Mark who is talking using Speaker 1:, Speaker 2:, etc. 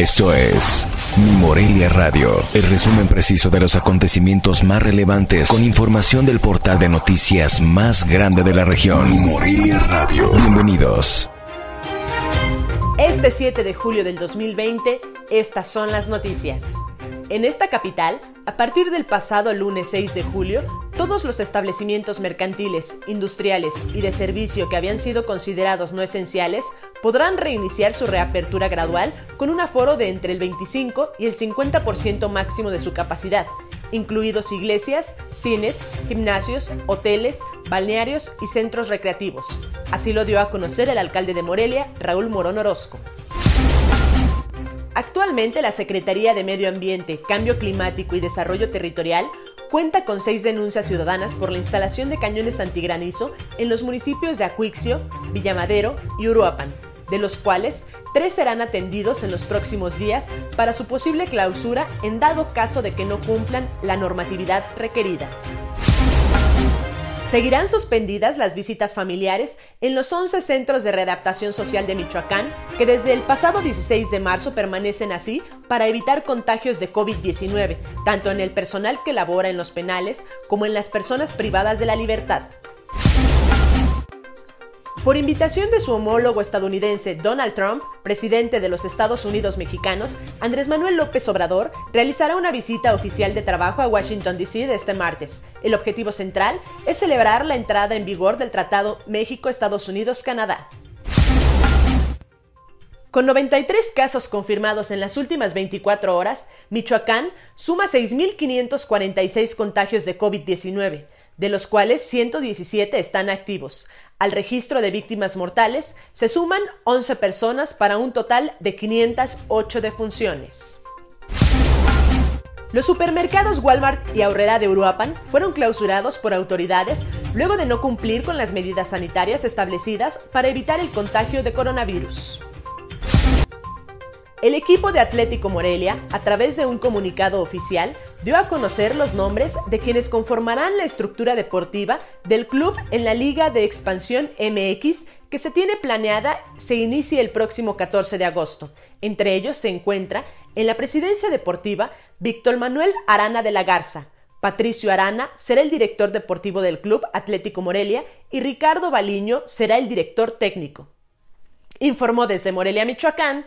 Speaker 1: Esto es Mi Morelia Radio, el resumen preciso de los acontecimientos más relevantes con información del portal de noticias más grande de la región. Mi Morelia Radio. Bienvenidos.
Speaker 2: Este 7 de julio del 2020, estas son las noticias. En esta capital, a partir del pasado lunes 6 de julio, todos los establecimientos mercantiles, industriales y de servicio que habían sido considerados no esenciales podrán reiniciar su reapertura gradual con un aforo de entre el 25 y el 50% máximo de su capacidad, incluidos iglesias, cines, gimnasios, hoteles, balnearios y centros recreativos. Así lo dio a conocer el alcalde de Morelia, Raúl Morón Orozco. Actualmente la Secretaría de Medio Ambiente, Cambio Climático y Desarrollo Territorial cuenta con seis denuncias ciudadanas por la instalación de cañones antigranizo en los municipios de Acuixio, Villamadero y Uruapan, de los cuales tres serán atendidos en los próximos días para su posible clausura en dado caso de que no cumplan la normatividad requerida. Seguirán suspendidas las visitas familiares en los 11 centros de readaptación social de Michoacán, que desde el pasado 16 de marzo permanecen así para evitar contagios de COVID-19, tanto en el personal que labora en los penales como en las personas privadas de la libertad. Por invitación de su homólogo estadounidense Donald Trump, presidente de los Estados Unidos mexicanos, Andrés Manuel López Obrador realizará una visita oficial de trabajo a Washington, D.C. de este martes. El objetivo central es celebrar la entrada en vigor del Tratado México-Estados Unidos-Canadá. Con 93 casos confirmados en las últimas 24 horas, Michoacán suma 6.546 contagios de COVID-19, de los cuales 117 están activos. Al registro de víctimas mortales se suman 11 personas para un total de 508 defunciones. Los supermercados Walmart y Aurrera de Uruapan fueron clausurados por autoridades luego de no cumplir con las medidas sanitarias establecidas para evitar el contagio de coronavirus. El equipo de Atlético Morelia, a través de un comunicado oficial, dio a conocer los nombres de quienes conformarán la estructura deportiva del club en la Liga de Expansión MX que se tiene planeada se inicie el próximo 14 de agosto. Entre ellos se encuentra en la presidencia deportiva Víctor Manuel Arana de la Garza. Patricio Arana será el director deportivo del Club Atlético Morelia y Ricardo Baliño será el director técnico. Informó desde Morelia, Michoacán,